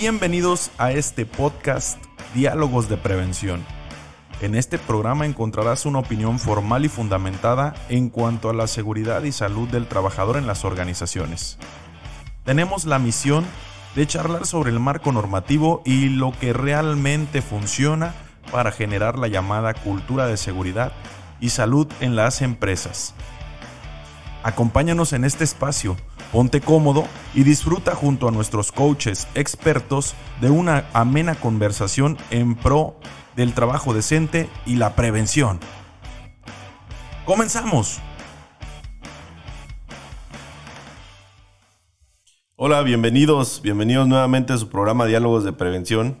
Bienvenidos a este podcast Diálogos de Prevención. En este programa encontrarás una opinión formal y fundamentada en cuanto a la seguridad y salud del trabajador en las organizaciones. Tenemos la misión de charlar sobre el marco normativo y lo que realmente funciona para generar la llamada cultura de seguridad y salud en las empresas. Acompáñanos en este espacio, ponte cómodo y disfruta junto a nuestros coaches expertos de una amena conversación en pro del trabajo decente y la prevención. ¡Comenzamos! Hola, bienvenidos, bienvenidos nuevamente a su programa Diálogos de Prevención.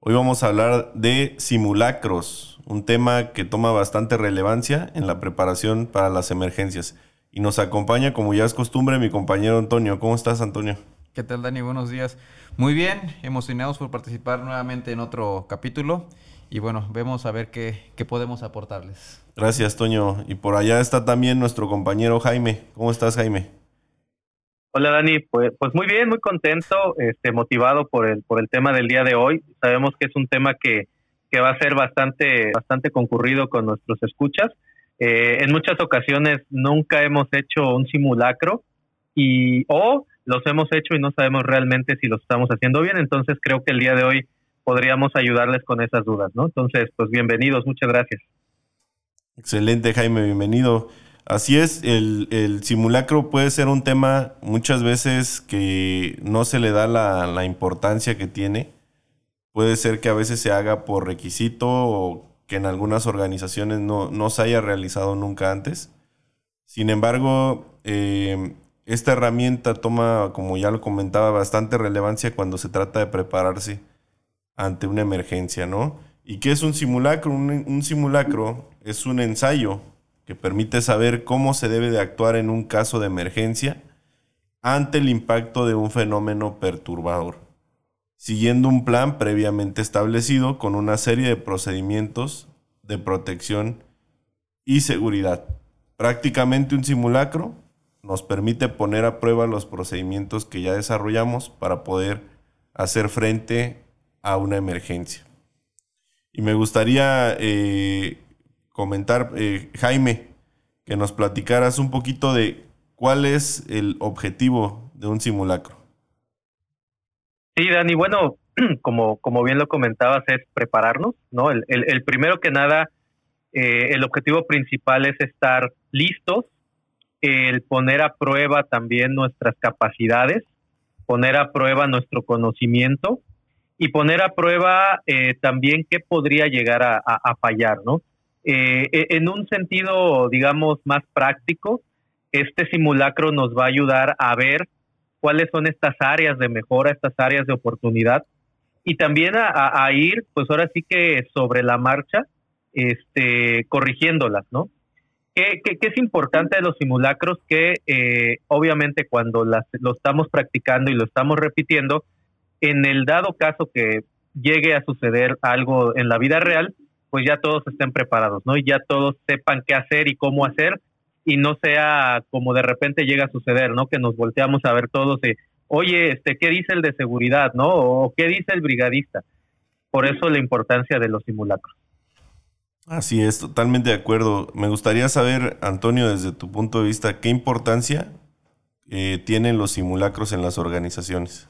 Hoy vamos a hablar de simulacros, un tema que toma bastante relevancia en la preparación para las emergencias. Y nos acompaña, como ya es costumbre, mi compañero Antonio. ¿Cómo estás, Antonio? ¿Qué tal, Dani? Buenos días. Muy bien, emocionados por participar nuevamente en otro capítulo. Y bueno, vemos a ver qué, qué podemos aportarles. Gracias, Toño. Y por allá está también nuestro compañero Jaime. ¿Cómo estás, Jaime? Hola Dani, pues, pues muy bien, muy contento, este, motivado por el, por el tema del día de hoy. Sabemos que es un tema que, que va a ser bastante, bastante concurrido con nuestros escuchas eh, en muchas ocasiones nunca hemos hecho un simulacro y o los hemos hecho y no sabemos realmente si los estamos haciendo bien. Entonces creo que el día de hoy podríamos ayudarles con esas dudas, ¿no? Entonces, pues bienvenidos, muchas gracias. Excelente, Jaime, bienvenido. Así es, el, el, simulacro puede ser un tema muchas veces que no se le da la, la importancia que tiene. Puede ser que a veces se haga por requisito o que en algunas organizaciones no, se haya realizado nunca antes. Sin embargo, eh, esta herramienta toma, como ya lo comentaba, bastante relevancia cuando se trata de prepararse ante una emergencia, ¿no? ¿Y qué es un simulacro? Un, simulacro es un ensayo que permite saber cómo se debe de actuar en un caso de emergencia ante el impacto de un fenómeno perturbador siguiendo un plan previamente establecido con una serie de procedimientos de protección y seguridad. Prácticamente un simulacro nos permite poner a prueba los procedimientos que ya desarrollamos para poder hacer frente a una emergencia. Y me gustaría eh, comentar, eh, Jaime, que nos platicaras un poquito de cuál es el objetivo de un simulacro. Sí, Dani, bueno, como, como bien lo comentabas, es prepararnos, ¿no? El, el, primero que nada, eh, el objetivo principal es estar listos, el poner a prueba también nuestras capacidades, poner a prueba nuestro conocimiento y poner a prueba eh, también qué podría llegar a, a, fallar, ¿no? Eh, e, en un sentido, digamos, más práctico, este simulacro nos va a ayudar a ver cuáles son estas áreas de mejora, estas áreas de oportunidad y también a, ir, pues ahora sí que sobre la marcha, este, corrigiéndolas, ¿no? ¿Qué, es importante de los simulacros? Que eh, obviamente cuando las, lo estamos practicando y lo estamos repitiendo, en el dado caso que llegue a suceder algo en la vida real, pues ya todos estén preparados, ¿no? Y ya todos sepan qué hacer y cómo hacer y no sea como de repente llega a suceder, ¿no? Que nos volteamos a ver todos y, oye, este, ¿qué dice el de seguridad, no? O ¿qué dice el brigadista? Por eso la importancia de los simulacros. Así es, totalmente de acuerdo. Me gustaría saber, Antonio, desde tu punto de vista, ¿qué importancia eh, tienen los simulacros en las organizaciones?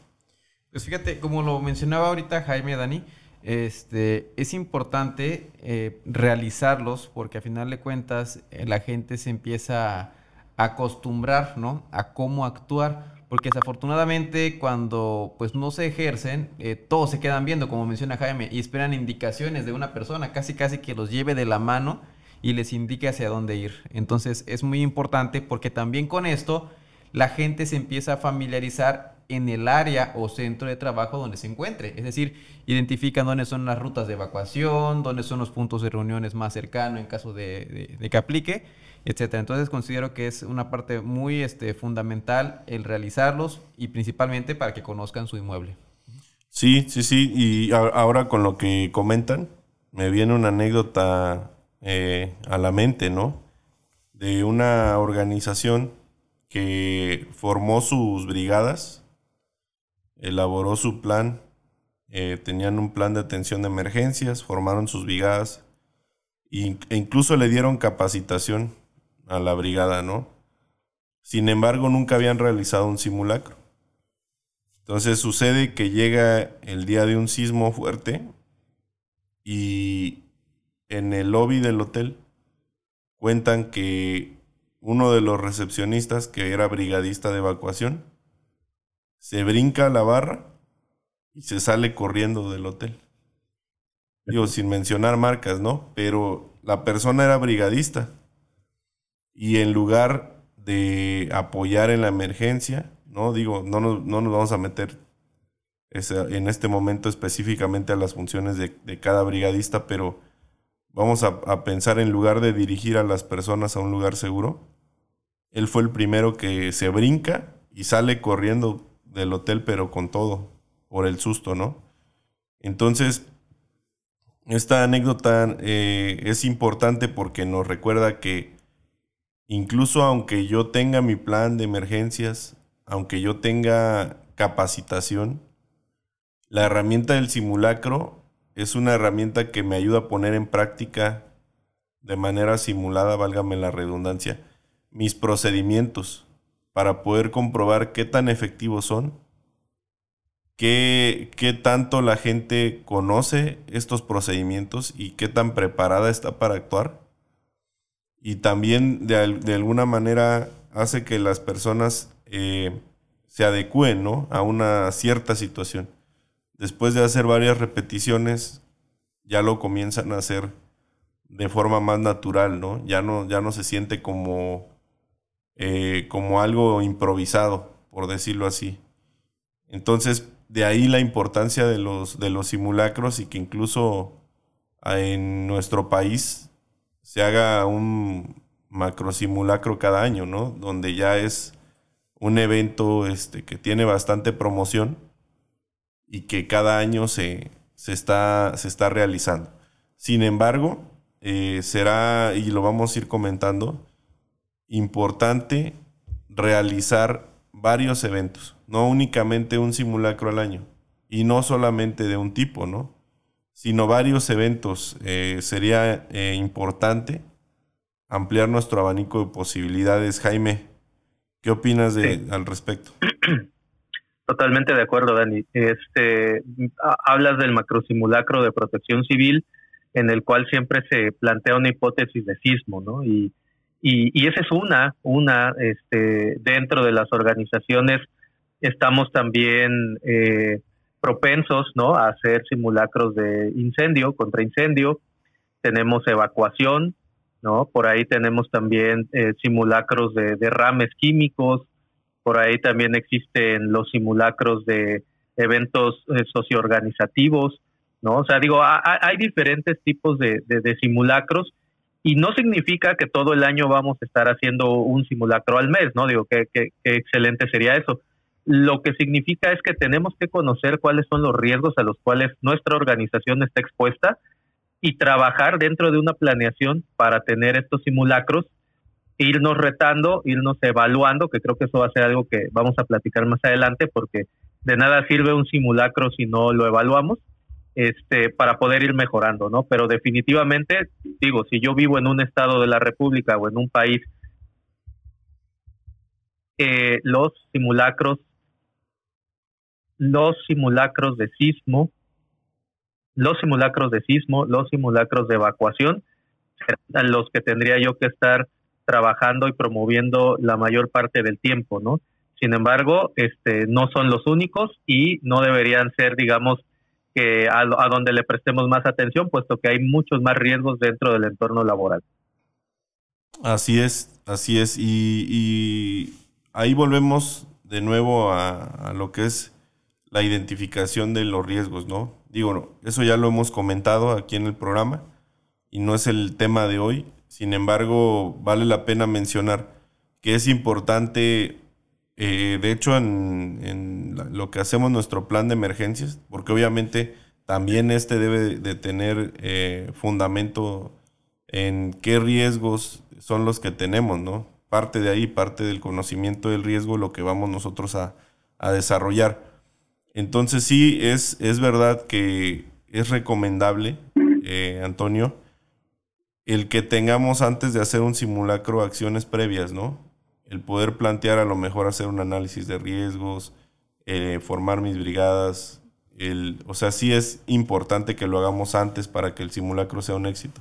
Pues fíjate, como lo mencionaba ahorita Jaime Dani, este, es importante eh, realizarlos porque a final de cuentas eh, la gente se empieza a acostumbrar a cómo actuar. Porque desafortunadamente cuando pues no se ejercen, eh, todos se quedan viendo, como menciona Jaime, y esperan indicaciones de una persona, casi casi que los lleve de la mano y les indique hacia dónde ir. Entonces es muy importante porque también con esto la gente se empieza a familiarizar en el área o centro de trabajo donde se encuentre. Es decir, identifican dónde son las rutas de evacuación, dónde son los puntos de reuniones más cercanos en caso de, que aplique, etcétera. Entonces considero que es una parte muy este, fundamental el realizarlos y principalmente para que conozcan su inmueble. Sí, sí, sí. Y ahora con lo que comentan, me viene una anécdota eh, a la mente, ¿no? De una organización que formó sus brigadas elaboró su plan eh, tenían un plan de atención de emergencias, formaron sus brigadas e incluso le dieron capacitación a la brigada, ¿no? Sin embargo, nunca habían realizado un simulacro. Entonces sucede que llega el día de un sismo fuerte y en el lobby del hotel cuentan que uno de los recepcionistas, que era brigadista de evacuación, se brinca a la barra y se sale corriendo del hotel. Digo, sin mencionar marcas, ¿no? Pero la persona era brigadista. Y en lugar de apoyar en la emergencia, ¿no? Digo, no nos, no nos vamos a meter en este momento específicamente a las funciones de, de cada brigadista, pero vamos a, a, pensar en lugar de dirigir a las personas a un lugar seguro, él fue el primero que se brinca y sale corriendo del hotel, pero con todo, por el susto, ¿no? Entonces, esta anécdota eh, es importante porque nos recuerda que incluso aunque yo tenga mi plan de emergencias, aunque yo tenga capacitación, la herramienta del simulacro es una herramienta que me ayuda a poner en práctica de manera simulada, válgame la redundancia, mis procedimientos para poder comprobar qué tan efectivos son, qué, qué tanto la gente conoce estos procedimientos y qué tan preparada está para actuar. Y también de, alguna manera hace que las personas eh, se adecúen a una cierta situación. Después de hacer varias repeticiones, ya lo comienzan a hacer de forma más natural, ¿no? Ya no, ya no se siente como eh, como algo improvisado, por decirlo así. Entonces, de ahí la importancia de los, de los simulacros y que incluso en nuestro país se haga un macro simulacro cada año, ¿no? Donde ya es un evento este, que tiene bastante promoción y que cada año se, se, está, se está realizando. Sin embargo, eh, será, y lo vamos a ir comentando, importante realizar varios eventos, no únicamente un simulacro al año y no solamente de un tipo, ¿no? Sino varios eventos. Eh, sería eh, importante ampliar nuestro abanico de posibilidades. Jaime, ¿qué opinas de, al respecto? Totalmente de acuerdo, Dani. Este, hablas del macrosimulacro de protección civil, en el cual siempre se plantea una hipótesis de sismo, ¿no? Y y, esa es una, una, este, dentro de las organizaciones estamos también eh, propensos, ¿no? A hacer simulacros de incendio, contra incendio. Tenemos evacuación, ¿no? Por ahí tenemos también eh, simulacros de derrames químicos. Por ahí también existen los simulacros de eventos eh, socioorganizativos, ¿no? O sea, digo, hay diferentes tipos de, de simulacros y no significa que todo el año vamos a estar haciendo un simulacro al mes, ¿no? Digo, qué, qué, excelente sería eso. Lo que significa es que tenemos que conocer cuáles son los riesgos a los cuales nuestra organización está expuesta y trabajar dentro de una planeación para tener estos simulacros, irnos retando, irnos evaluando, que creo que eso va a ser algo que vamos a platicar más adelante, porque de nada sirve un simulacro si no lo evaluamos este, para poder ir mejorando, ¿no? Pero definitivamente, digo, si yo vivo en un estado de la República o en un país, eh, los simulacros, los simulacros de sismo, los simulacros de sismo, los simulacros de evacuación, serán los que tendría yo que estar trabajando y promoviendo la mayor parte del tiempo, ¿no? Sin embargo, este, no son los únicos y no deberían ser, digamos, que a, donde le prestemos más atención, puesto que hay muchos más riesgos dentro del entorno laboral. Así es, así es. Y, ahí volvemos de nuevo a, lo que es la identificación de los riesgos, ¿no? Digo, eso ya lo hemos comentado aquí en el programa y no es el tema de hoy. Sin embargo, vale la pena mencionar que es importante eh, de hecho, en, lo que hacemos nuestro plan de emergencias, porque obviamente también este debe de tener eh, fundamento en qué riesgos son los que tenemos, ¿no? Parte de ahí, parte del conocimiento del riesgo, lo que vamos nosotros a, desarrollar. Entonces sí, es, es verdad que es recomendable, eh, Antonio, el que tengamos antes de hacer un simulacro acciones previas, ¿no? El poder plantear a lo mejor hacer un análisis de riesgos, eh, formar mis brigadas, el, o sea, sí es importante que lo hagamos antes para que el simulacro sea un éxito.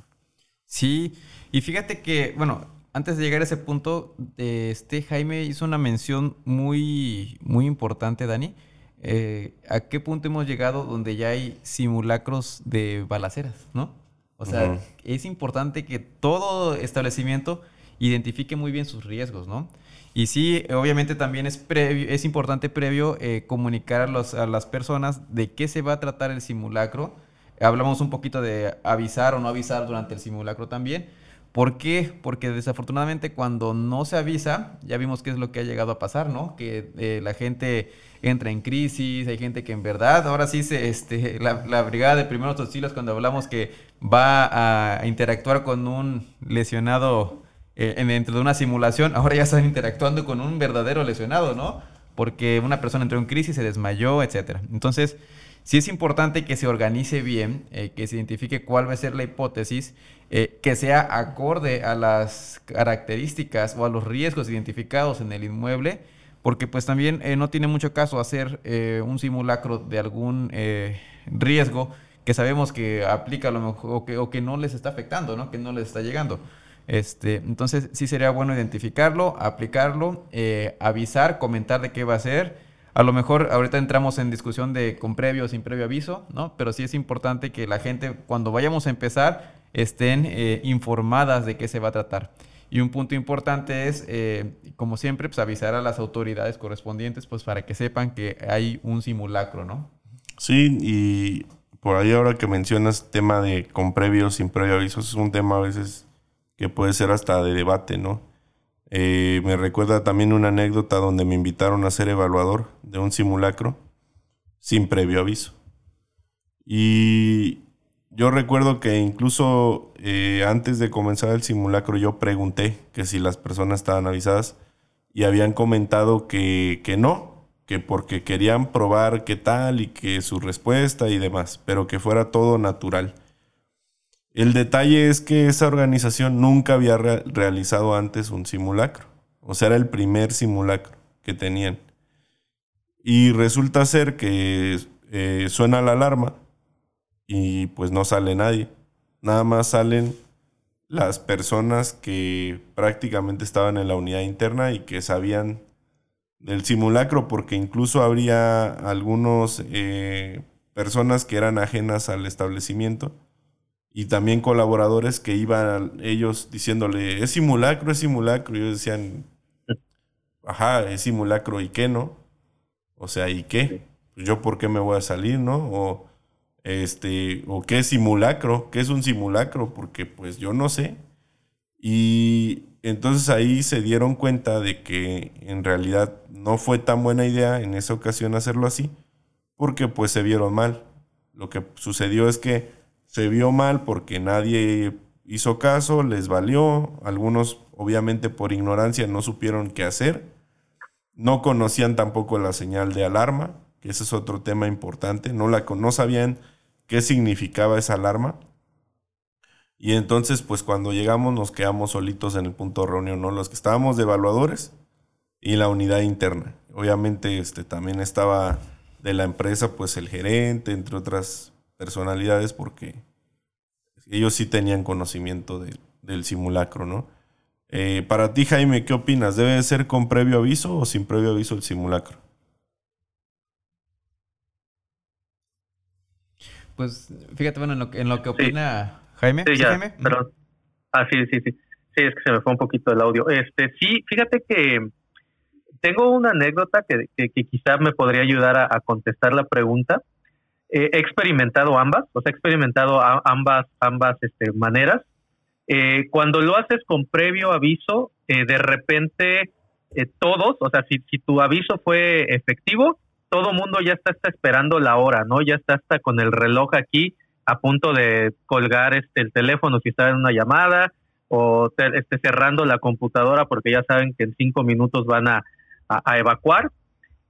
Sí, y fíjate que, bueno, antes de llegar a ese punto, este Jaime hizo una mención muy, muy importante, Dani. Eh, ¿A qué punto hemos llegado donde ya hay simulacros de balaceras, no? O sea, es importante que todo establecimiento identifique muy bien sus riesgos, ¿no? Y sí, obviamente también es, previo, es importante previo eh, comunicar a, los, a las personas de qué se va a tratar el simulacro. Hablamos un poquito de avisar o no avisar durante el simulacro también ¿Por qué? Porque desafortunadamente cuando no se avisa, ya vimos qué es lo que ha llegado a pasar, ¿no? Que eh, la gente entra en crisis, hay gente que en verdad, ahora sí, se, este, la, brigada de primeros auxilios, cuando hablamos que va a interactuar con un lesionado eh, dentro de una simulación, ahora ya están interactuando con un verdadero lesionado, ¿no? Porque una persona entró en crisis, se desmayó, etc. Entonces, sí es importante que se organice bien, eh, que se identifique cuál va a ser la hipótesis eh, que sea acorde a las características o a los riesgos identificados en el inmueble, porque pues también eh, no tiene mucho caso hacer un simulacro de algún riesgo que sabemos que aplica a lo mejor o que, o que no les está afectando, ¿no? que no les está llegando. Este, entonces sí sería bueno identificarlo, aplicarlo, avisar, comentar de qué va a ser. A lo mejor ahorita entramos en discusión de con previo o sin previo aviso, ¿no? Pero sí es importante que la gente cuando vayamos a empezar estén eh, informadas de qué se va a tratar. Y un punto importante es, eh, como siempre, pues avisar a las autoridades correspondientes, pues para que sepan que hay un simulacro, ¿no? Sí, y por ahí ahora que mencionas tema de con previo sin previo aviso, es un tema a veces que puede ser hasta de debate, ¿no? Eh, me recuerda también una anécdota donde me invitaron a ser evaluador de un simulacro sin previo aviso. Y yo recuerdo que incluso eh, antes de comenzar el simulacro yo pregunté que si las personas estaban avisadas y habían comentado que, que no, que porque querían probar qué tal y que su respuesta y demás, pero que fuera todo natural. El detalle es que esa organización nunca había realizado antes un simulacro, o sea, era el primer simulacro que tenían. Y resulta ser que eh, suena la alarma y pues no sale nadie. Nada más salen las personas que prácticamente estaban en la unidad interna y que sabían del simulacro, porque incluso habría algunos eh, personas que eran ajenas al establecimiento y también colaboradores que iban ellos diciéndole, es simulacro, es simulacro, y ellos decían, ajá, es simulacro, ¿y qué no? O sea, ¿y qué? Pues, yo por qué me voy a salir, ¿no? O este, o qué es simulacro, qué es un simulacro, porque pues yo no sé. Y entonces ahí se dieron cuenta de que en realidad no fue tan buena idea en esa ocasión hacerlo así, porque pues se vieron mal. Lo que sucedió es que se vio mal porque nadie hizo caso, les valió, algunos obviamente por ignorancia no supieron qué hacer, no conocían tampoco la señal de alarma, que ese es otro tema importante, no, la, no sabían qué significaba esa alarma. Y entonces, pues cuando llegamos nos quedamos solitos en el punto de reunión, ¿no? Los que estábamos de evaluadores y la unidad interna. Obviamente, este, también estaba de la empresa, pues el gerente, entre otras personalidades, porque ellos sí tenían conocimiento del simulacro, ¿no? Eh, para ti, Jaime, ¿qué opinas? ¿Debe ser con previo aviso o sin previo aviso el simulacro? Pues fíjate, bueno, en lo, en lo que opina Jaime. Sí, ya, Ah, sí, sí, sí. Sí, es que se me fue un poquito el audio. Este, sí, fíjate que tengo una anécdota que, que, quizás me podría ayudar a, contestar la pregunta. He experimentado ambas, o sea, he experimentado ambas, ambas este, maneras. Eh, cuando lo haces con previo aviso, eh, de repente eh, todos, o sea, si, tu aviso fue efectivo, todo mundo ya está, esperando la hora, ¿no? Ya está hasta con el reloj aquí a punto de colgar este el teléfono si está en una llamada o esté cerrando la computadora porque ya saben que en cinco minutos van a, evacuar.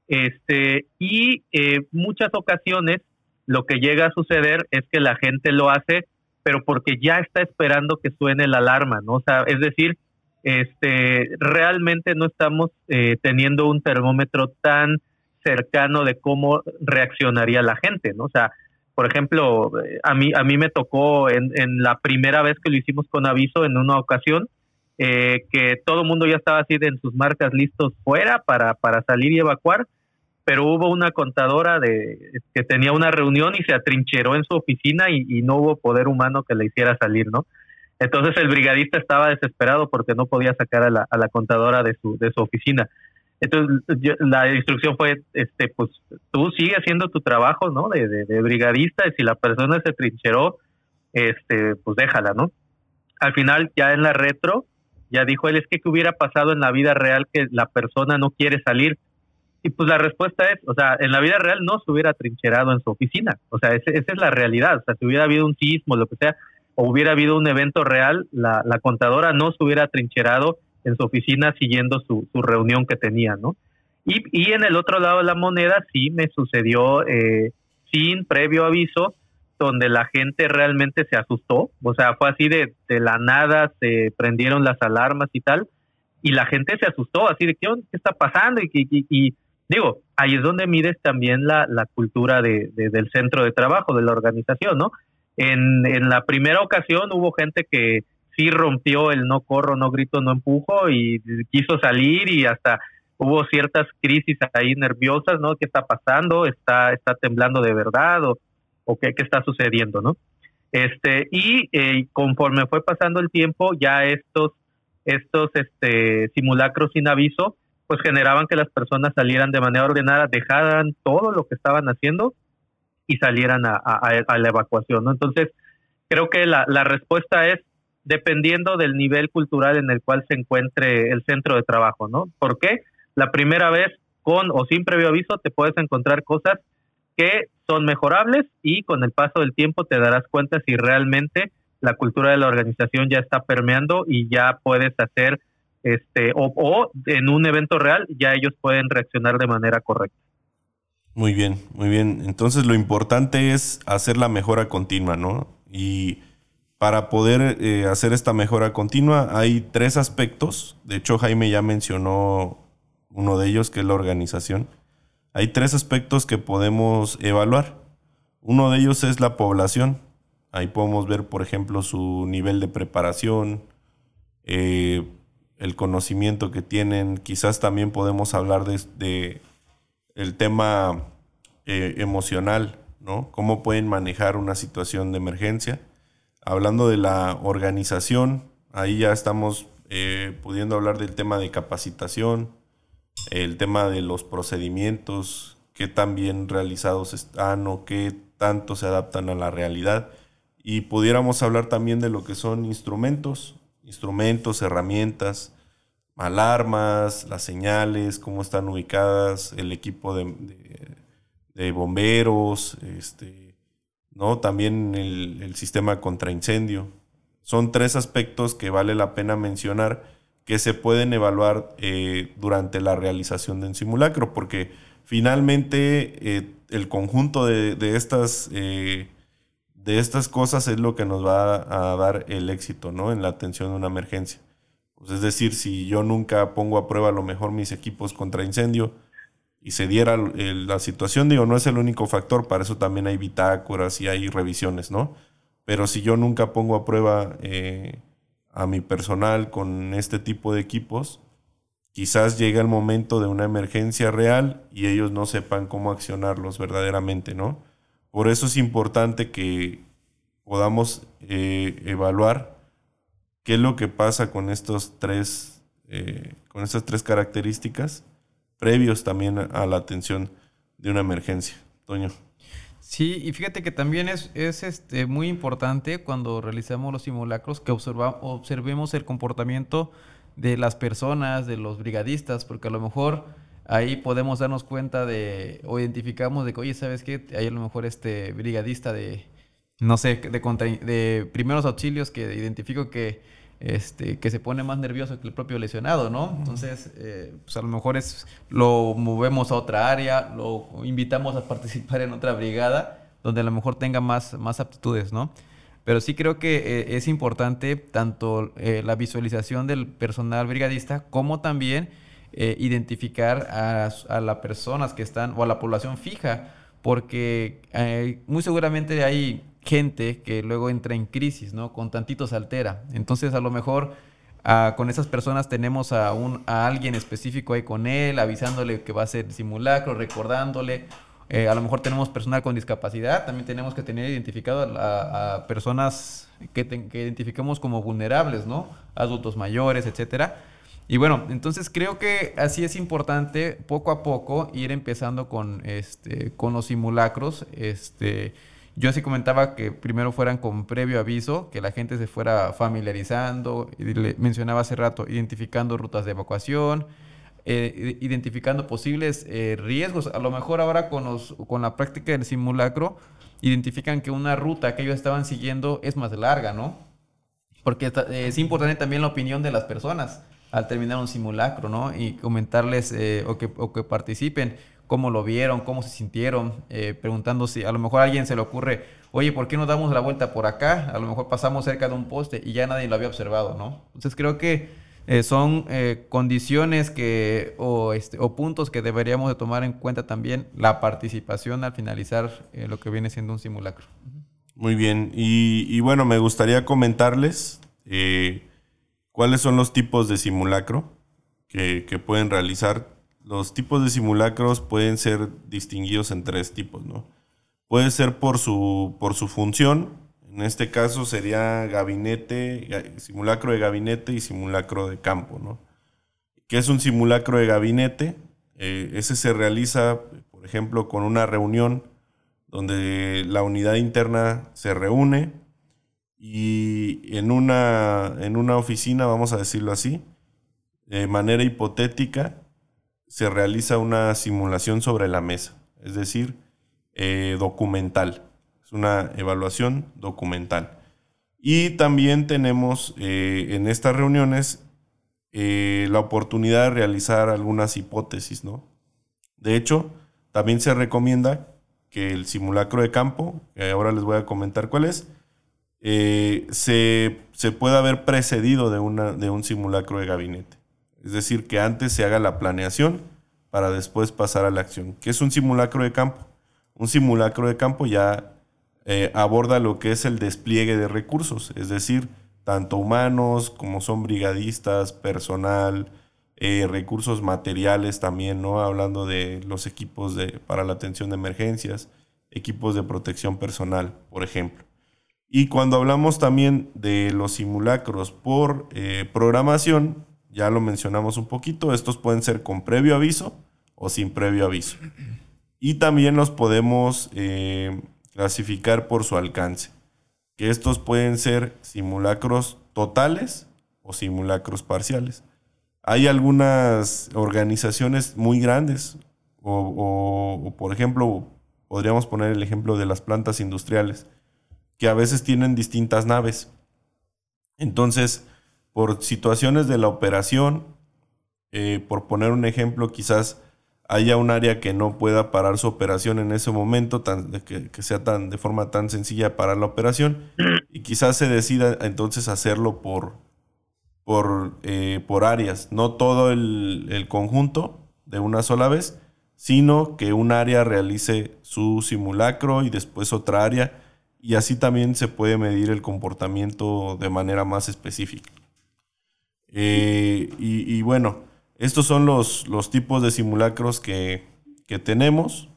Este, y eh, muchas ocasiones lo que llega a suceder es que la gente lo hace, pero porque ya está esperando que suene la alarma, ¿no? O sea, es decir, este, realmente no estamos eh, teniendo un termómetro tan cercano de cómo reaccionaría la gente, ¿no? O sea, por ejemplo, eh, a mí, a mí me tocó en, en la primera vez que lo hicimos con aviso en una ocasión, eh, que todo el mundo ya estaba así de en sus marcas listos fuera para, para salir y evacuar, pero hubo una contadora de que tenía una reunión y se atrincheró en su oficina y, no hubo poder humano que le hiciera salir, ¿no? Entonces el brigadista estaba desesperado porque no podía sacar a la, a la contadora de su, de su oficina. Entonces la instrucción fue, este, pues tú sigue haciendo tu trabajo, ¿no? De, de, brigadista y si la persona se trincheró, este, pues déjala, ¿no? Al final ya en la retro, ya dijo él, es que qué hubiera pasado en la vida real que la persona no quiere salir. Y pues la respuesta es, o sea, en la vida real no se hubiera trincherado en su oficina. O sea, esa es la realidad. O sea, si hubiera habido un sismo, lo que sea, o hubiera habido un evento real, la, la contadora no se hubiera trincherado en su oficina siguiendo su, su reunión que tenía, ¿no? Y, y, en el otro lado de la moneda sí me sucedió eh, sin previo aviso, donde la gente realmente se asustó, o sea, fue así de, de la nada, se prendieron las alarmas y tal, y la gente se asustó, así de, ¿qué, qué está pasando? Y, y, y, digo, ahí es donde mides también la, la cultura de, del centro de trabajo, de la organización, ¿no? En, en la primera ocasión hubo gente que sí rompió el no corro, no grito, no empujo y quiso salir y hasta hubo ciertas crisis ahí nerviosas, ¿no? ¿Qué está pasando? ¿Está, está temblando de verdad? ¿O, o qué, qué está sucediendo, no? Este, y eh, conforme fue pasando el tiempo, ya estos, estos este, simulacros sin aviso, pues generaban que las personas salieran de manera ordenada, dejaran todo lo que estaban haciendo y salieran a, la evacuación. Entonces, creo que la, la respuesta es dependiendo del nivel cultural en el cual se encuentre el centro de trabajo, ¿no? ¿Por qué? La primera vez con o sin previo aviso te puedes encontrar cosas que son mejorables y con el paso del tiempo te darás cuenta si realmente la cultura de la organización ya está permeando y ya puedes hacer este o, o en un evento real ya ellos pueden reaccionar de manera correcta. Muy bien, muy bien. Entonces lo importante es hacer la mejora continua, ¿no? Y para poder eh, hacer esta mejora continua hay tres aspectos. De hecho, Jaime ya mencionó uno de ellos, que es la organización. Hay tres aspectos que podemos evaluar. Uno de ellos es la población. Ahí podemos ver, por ejemplo, su nivel de preparación, eh, el conocimiento que tienen. Quizás también podemos hablar de, el tema eh, emocional, ¿no? Cómo pueden manejar una situación de emergencia hablando de la organización, ahí ya estamos eh, pudiendo hablar del tema de capacitación, el tema de los procedimientos, qué tan bien realizados están o qué tanto se adaptan a la realidad. Y pudiéramos hablar también de lo que son instrumentos, instrumentos, herramientas, alarmas, las señales, cómo están ubicadas, el equipo de, bomberos, este, ¿no? También el, sistema contra incendio. Son tres aspectos que vale la pena mencionar que se pueden evaluar eh, durante la realización de un simulacro, porque finalmente eh, el conjunto de, estas, eh, de estas cosas es lo que nos va a, dar el éxito ¿no? en la atención de una emergencia. Pues es decir, si yo nunca pongo a prueba a lo mejor mis equipos contra incendio, y se diera la situación, digo, no es el único factor, para eso también hay bitácoras y hay revisiones, ¿no? Pero si yo nunca pongo a prueba eh, a mi personal con este tipo de equipos, quizás llegue el momento de una emergencia real y ellos no sepan cómo accionarlos verdaderamente, ¿no? Por eso es importante que podamos eh, evaluar qué es lo que pasa con estos tres, eh, con estas tres características previos también a la atención de una emergencia. Toño. Sí, y fíjate que también es, es este, muy importante cuando realizamos los simulacros que observa, observemos el comportamiento de las personas, de los brigadistas, porque a lo mejor ahí podemos darnos cuenta de, o identificamos de que, oye, ¿sabes qué? Hay a lo mejor este brigadista de, no sé, de, de primeros auxilios que identifico que este, que se pone más nervioso que el propio lesionado, ¿no? Entonces, eh, pues a lo mejor es, lo movemos a otra área, lo invitamos a participar en otra brigada, donde a lo mejor tenga más, más aptitudes, ¿no? Pero sí creo que eh, es importante tanto eh, la visualización del personal brigadista como también identificar a, a las personas que están o a la población fija, porque muy seguramente hay gente que luego entra en crisis, ¿no? Con tantito se altera. Entonces, a lo mejor ah, con esas personas tenemos a, un, a alguien específico ahí con él, avisándole que va a ser simulacro, recordándole. Eh, a lo mejor tenemos personal con discapacidad, también tenemos que tener identificado a, personas que, que, identificamos como vulnerables, ¿no? Adultos mayores, etcétera. Y bueno, entonces creo que así es importante poco a poco ir empezando con, este, con los simulacros. Este, yo así comentaba que primero fueran con previo aviso, que la gente se fuera familiarizando, y le mencionaba hace rato, identificando rutas de evacuación, eh, identificando posibles eh, riesgos. A lo mejor ahora con, los, con la práctica del simulacro, identifican que una ruta que ellos estaban siguiendo es más larga, ¿no? Porque es importante también la opinión de las personas al terminar un simulacro, ¿no? Y comentarles eh, o, que, o que participen cómo lo vieron, cómo se sintieron, eh, preguntando si a lo mejor a alguien se le ocurre, oye, ¿por qué no damos la vuelta por acá? A lo mejor pasamos cerca de un poste y ya nadie lo había observado, ¿no? Entonces creo que eh, son condiciones que o, este, o puntos que deberíamos de tomar en cuenta también la participación al finalizar lo que viene siendo un simulacro. Muy bien, y, bueno, me gustaría comentarles cuáles son los tipos de simulacro que, pueden realizar los tipos de simulacros pueden ser distinguidos en tres tipos, ¿no? Puede ser por su, por su función, en este caso sería gabinete, simulacro de gabinete y simulacro de campo, ¿no? ¿Qué es un simulacro de gabinete? Eh, ese se realiza, por ejemplo, con una reunión donde la unidad interna se reúne y en una, en una oficina, vamos a decirlo así, de manera hipotética, se realiza una simulación sobre la mesa, es decir, eh, documental. Es una evaluación documental. Y también tenemos eh, en estas reuniones eh, la oportunidad de realizar algunas hipótesis, ¿no? De hecho, también se recomienda que el simulacro de campo, ahora les voy a comentar cuál es, se, se pueda haber precedido de, una, de un simulacro de gabinete. Es decir, que antes se haga la planeación para después pasar a la acción. ¿Qué es un simulacro de campo? Un simulacro de campo ya eh, aborda lo que es el despliegue de recursos, es decir, tanto humanos como son brigadistas, personal, eh, recursos materiales también, ¿no? Hablando de los equipos de, para la atención de emergencias, equipos de protección personal, por ejemplo. Y cuando hablamos también de los simulacros por eh, programación, ya lo mencionamos un poquito, estos pueden ser con previo aviso o sin previo aviso. Y también los podemos eh, clasificar por su alcance, que estos pueden ser simulacros totales o simulacros parciales. Hay algunas organizaciones muy grandes, o por ejemplo, podríamos poner el ejemplo de las plantas industriales, que a veces tienen distintas naves. Entonces, por situaciones de la operación, eh, por poner un ejemplo, quizás haya un área que no pueda parar su operación en ese momento, tan, que, sea tan de forma tan sencilla para la operación, y quizás se decida entonces hacerlo por, por, eh, por áreas, no todo el conjunto de una sola vez, sino que un área realice su simulacro y después otra área, y así también se puede medir el comportamiento de manera más específica. Eh, y, bueno, estos son los, los tipos de simulacros que, tenemos.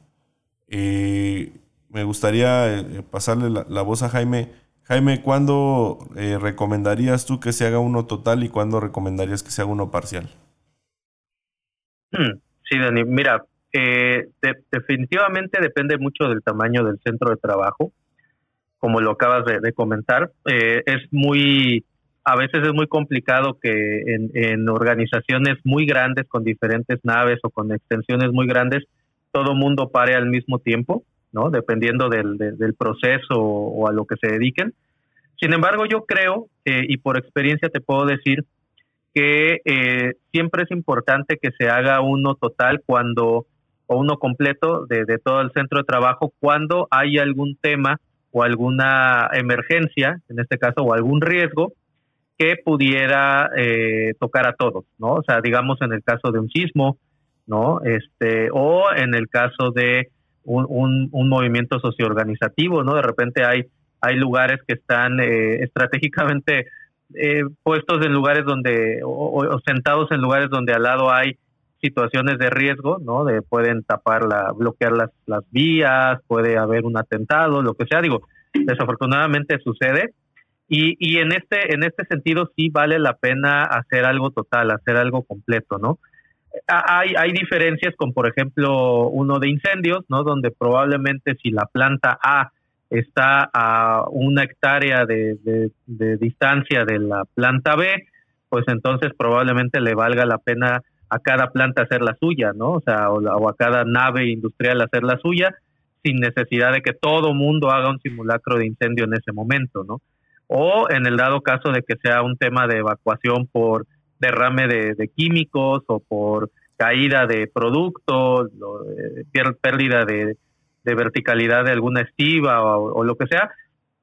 Eh, me gustaría eh, pasarle la, voz a Jaime. Jaime, ¿cuándo recomendarías tú que se haga uno total y cuándo recomendarías que se haga uno parcial? Hmm, sí, Dani, mira, definitivamente depende mucho del tamaño del centro de trabajo, como lo acabas de, comentar. es muy a veces es muy complicado que en, organizaciones muy grandes con diferentes naves o con extensiones muy grandes todo mundo pare al mismo tiempo, ¿no? Dependiendo del, proceso o, a lo que se dediquen. Sin embargo, yo creo, y por experiencia te puedo decir, que eh, siempre es importante que se haga uno total cuando, o uno completo de, todo el centro de trabajo, cuando hay algún tema o alguna emergencia, en este caso, o algún riesgo que pudiera eh, tocar a todos, ¿no? O sea, digamos en el caso de un sismo, ¿no? Este, o en el caso de un, un, movimiento socioorganizativo, ¿no? De repente hay, hay lugares que están eh, estratégicamente eh, puestos en lugares donde, o, sentados en lugares donde al lado hay situaciones de riesgo, ¿no? De pueden tapar la, bloquear las, las vías, puede haber un atentado, lo que sea. Digo, desafortunadamente sucede. Y, y en este, en este sentido sí vale la pena hacer algo total, hacer algo completo, ¿no? Hay, hay diferencias con, por ejemplo, uno de incendios, ¿no? Donde probablemente si la planta A está a una hectárea de, distancia de la planta B, pues entonces probablemente le valga la pena a cada planta hacer la suya, ¿no? O sea, o, a cada nave industrial hacer la suya, sin necesidad de que todo mundo haga un simulacro de incendio en ese momento, ¿no? O en el dado caso de que sea un tema de evacuación por derrame de, químicos o por caída de productos, pérdida de, verticalidad de alguna estiva o, lo que sea,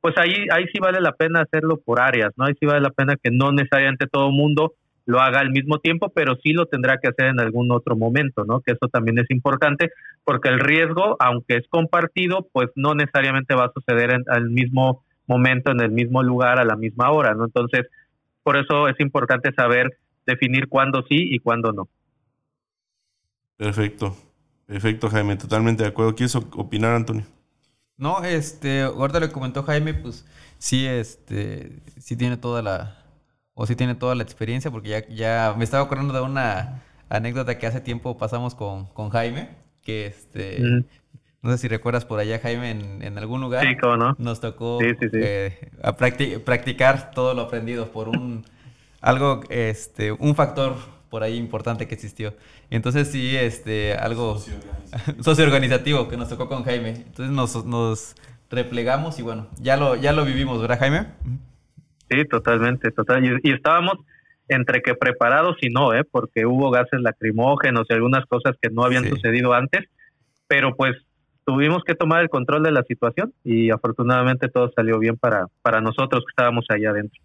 pues ahí, ahí sí vale la pena hacerlo por áreas, ¿no? Ahí sí vale la pena que no necesariamente todo el mundo lo haga al mismo tiempo, pero sí lo tendrá que hacer en algún otro momento, ¿no? Que eso también es importante, porque el riesgo, aunque es compartido, pues no necesariamente va a suceder en al mismo momento, en el mismo lugar, a la misma hora, ¿no? Entonces, por eso es importante saber definir cuándo sí y cuándo no. Perfecto. Perfecto, Jaime, totalmente de acuerdo. ¿Quieres opinar, Antonio? No, este, ahorita le comentó Jaime, pues sí, este, sí tiene toda la, o sí tiene toda la experiencia, porque ya, ya me estaba acordando de una anécdota que hace tiempo pasamos con, con Jaime, que este, no sé si recuerdas por allá, Jaime, en, algún lugar. Sí, ¿cómo no? Nos tocó eh, a practicar todo lo aprendido por un, algo, este, un factor por ahí importante que existió. Entonces sí, este, algo socioorganizativo que nos tocó con Jaime. Entonces nos, nos replegamos y bueno, ya lo, ya lo vivimos, ¿verdad Jaime? Sí, totalmente, total. Y, estábamos entre que preparados y no, ¿eh? porque hubo gases lacrimógenos y algunas cosas que no habían sucedido antes, pero pues tuvimos que tomar el control de la situación y afortunadamente todo salió bien para, para nosotros que estábamos allá adentro.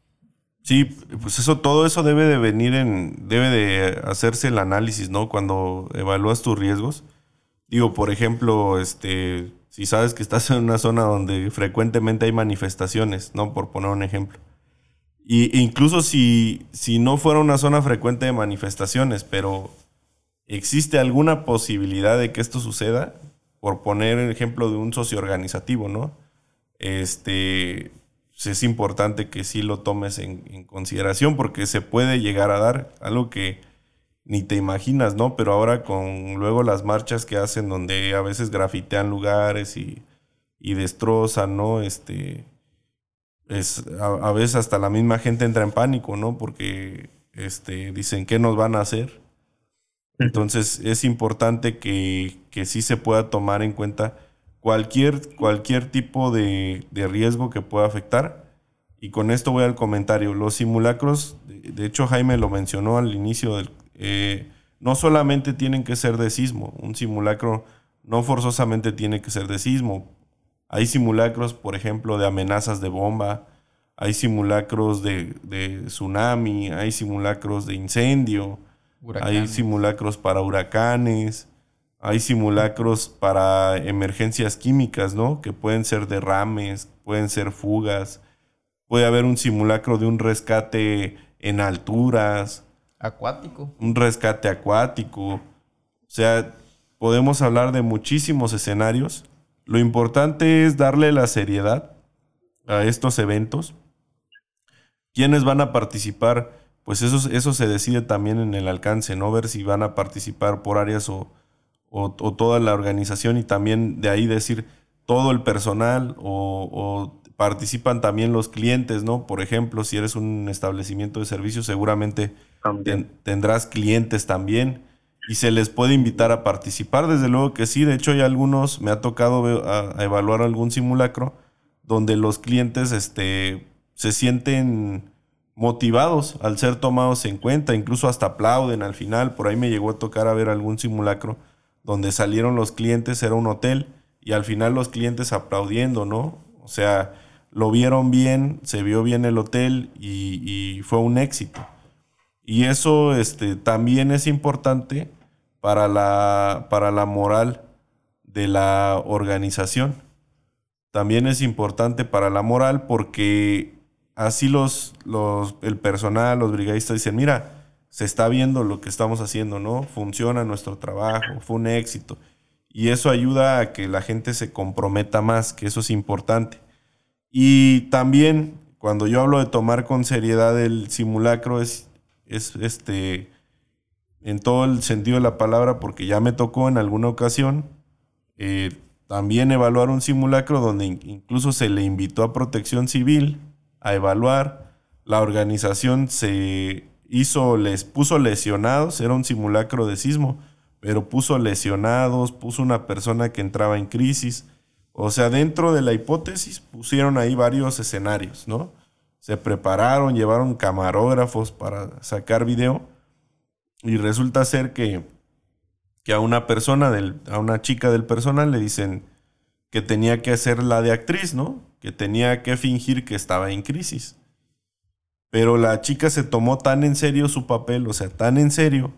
Sí, pues eso, todo eso debe de venir en, debe de hacerse el análisis, ¿no? Cuando evalúas tus riesgos. Digo, por ejemplo, este, si sabes que estás en una zona donde frecuentemente hay manifestaciones, ¿no? Por poner un ejemplo. Y incluso si, si no fuera una zona frecuente de manifestaciones, pero existe alguna posibilidad de que esto suceda, por poner el ejemplo de un socio organizativo, ¿no? Este, pues, es importante que sí lo tomes en, consideración porque se puede llegar a dar algo que ni te imaginas, ¿no? Pero ahora con luego las marchas que hacen donde a veces grafitean lugares y, destrozan, ¿no? Este, es, a, veces hasta la misma gente entra en pánico, ¿no? Porque este, dicen, ¿qué nos van a hacer? Entonces es importante que, que sí se pueda tomar en cuenta cualquier, cualquier tipo de, riesgo que pueda afectar. Y con esto voy al comentario. Los simulacros, de, hecho Jaime lo mencionó al inicio, del, eh, no solamente tienen que ser de sismo, un simulacro no forzosamente tiene que ser de sismo. Hay simulacros, por ejemplo, de amenazas de bomba, hay simulacros de, de tsunami, hay simulacros de incendio, hay simulacros para huracanes, hay simulacros para emergencias químicas, ¿no? Que pueden ser derrames, pueden ser fugas. Puede haber un simulacro de un rescate en alturas. Acuático. Un rescate acuático. O sea, podemos hablar de muchísimos escenarios. Lo importante es darle la seriedad a estos eventos. ¿Quiénes van a participar? Pues eso, eso se decide también en el alcance, ¿no? Ver si van a participar por áreas o, o, toda la organización y también de ahí decir todo el personal o, participan también los clientes, ¿no? Por ejemplo, si eres un establecimiento de servicios, seguramente tendrás clientes también y se les puede invitar a participar. Desde luego que sí, de hecho hay algunos, me ha tocado a, evaluar algún simulacro donde los clientes este, se sienten motivados al ser tomados en cuenta, incluso hasta aplauden al final. Por ahí me llegó a tocar a ver algún simulacro donde salieron los clientes, era un hotel, y al final los clientes aplaudiendo, ¿no? O sea, lo vieron bien, se vio bien el hotel y, fue un éxito. Y eso este, también es importante para la, para la moral de la organización. También es importante para la moral porque así los, los, el personal, los brigadistas dicen, mira, se está viendo lo que estamos haciendo, ¿no? Funciona nuestro trabajo, fue un éxito. Y eso ayuda a que la gente se comprometa más, que eso es importante. Y también, cuando yo hablo de tomar con seriedad el simulacro, es, es este, en todo el sentido de la palabra, porque ya me tocó en alguna ocasión eh, también evaluar un simulacro donde incluso se le invitó a protección civil a evaluar. La organización se hizo, les puso lesionados, era un simulacro de sismo, pero puso lesionados, puso una persona que entraba en crisis. O sea, dentro de la hipótesis pusieron ahí varios escenarios, ¿no? Se prepararon, llevaron camarógrafos para sacar video y resulta ser que, que a una persona, del, a una chica del personal le dicen que tenía que hacer la de actriz, ¿no? Que tenía que fingir que estaba en crisis. Pero la chica se tomó tan en serio su papel, o sea, tan en serio,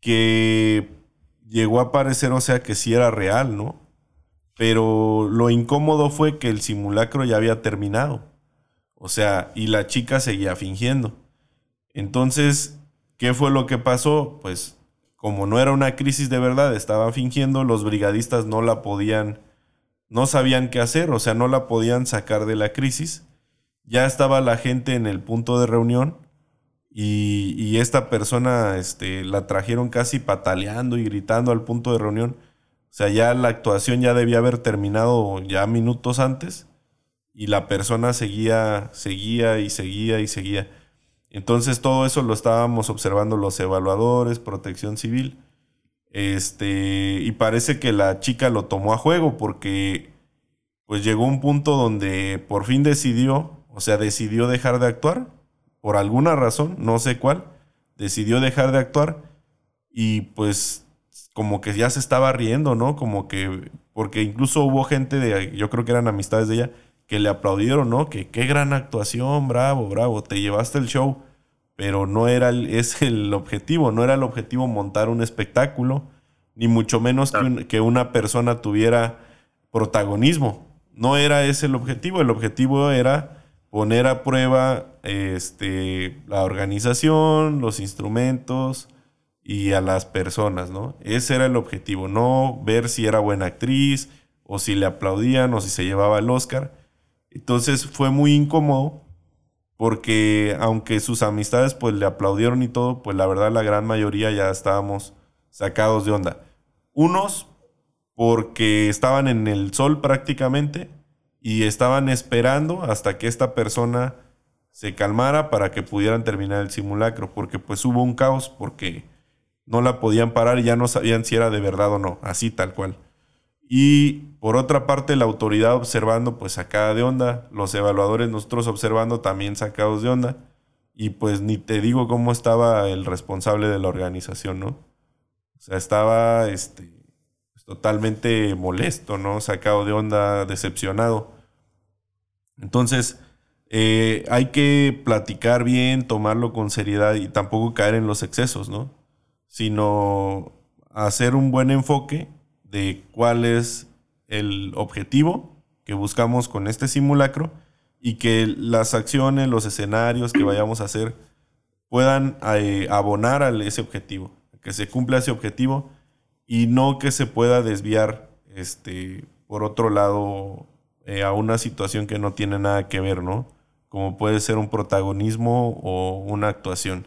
que llegó a parecer, o sea, que sí era real, ¿no? Pero lo incómodo fue que el simulacro ya había terminado. O sea, y la chica seguía fingiendo. Entonces, ¿qué fue lo que pasó? Pues como no era una crisis de verdad, estaba fingiendo, los brigadistas no la podían, no sabían qué hacer, o sea, no la podían sacar de la crisis. Ya estaba la gente en el punto de reunión y, esta persona este, la trajeron casi pataleando y gritando al punto de reunión. O sea, ya la actuación ya debía haber terminado ya minutos antes y la persona seguía, seguía y seguía y seguía. Entonces todo eso lo estábamos observando los evaluadores, protección civil. Este, y parece que la chica lo tomó a juego porque pues llegó un punto donde por fin decidió, o sea, decidió dejar de actuar por alguna razón, no sé cuál, decidió dejar de actuar y pues como que ya se estaba riendo, ¿no? Como que, porque incluso hubo gente de, yo creo que eran amistades de ella, que le aplaudieron, ¿no? Que qué gran actuación, bravo, bravo, te llevaste el show, pero no era el, es el objetivo, no era el objetivo montar un espectáculo, ni mucho menos que, que una persona tuviera protagonismo. No era ese el objetivo, el objetivo era poner a prueba este, la organización, los instrumentos y a las personas, ¿no? Ese era el objetivo, no ver si era buena actriz o si le aplaudían o si se llevaba el Oscar. Entonces fue muy incómodo porque aunque sus amistades pues le aplaudieron y todo, pues la verdad la gran mayoría ya estábamos sacados de onda. Unos porque estaban en el sol prácticamente y estaban esperando hasta que esta persona se calmara para que pudieran terminar el simulacro, porque pues hubo un caos, porque no la podían parar y ya no sabían si era de verdad o no, así tal cual. Y por otra parte, la autoridad observando, pues sacada de onda, los evaluadores nosotros observando también sacados de onda, y pues ni te digo cómo estaba el responsable de la organización, ¿no? O sea, estaba este, totalmente molesto, ¿no? Sacado de onda, decepcionado. Entonces, eh, hay que platicar bien, tomarlo con seriedad y tampoco caer en los excesos, ¿no? Sino hacer un buen enfoque de cuál es el objetivo que buscamos con este simulacro y que las acciones, los escenarios que vayamos a hacer puedan eh, abonar a ese objetivo, que se cumpla ese objetivo y no que se pueda desviar este, por otro lado eh, a una situación que no tiene nada que ver, ¿no? Como puede ser un protagonismo o una actuación.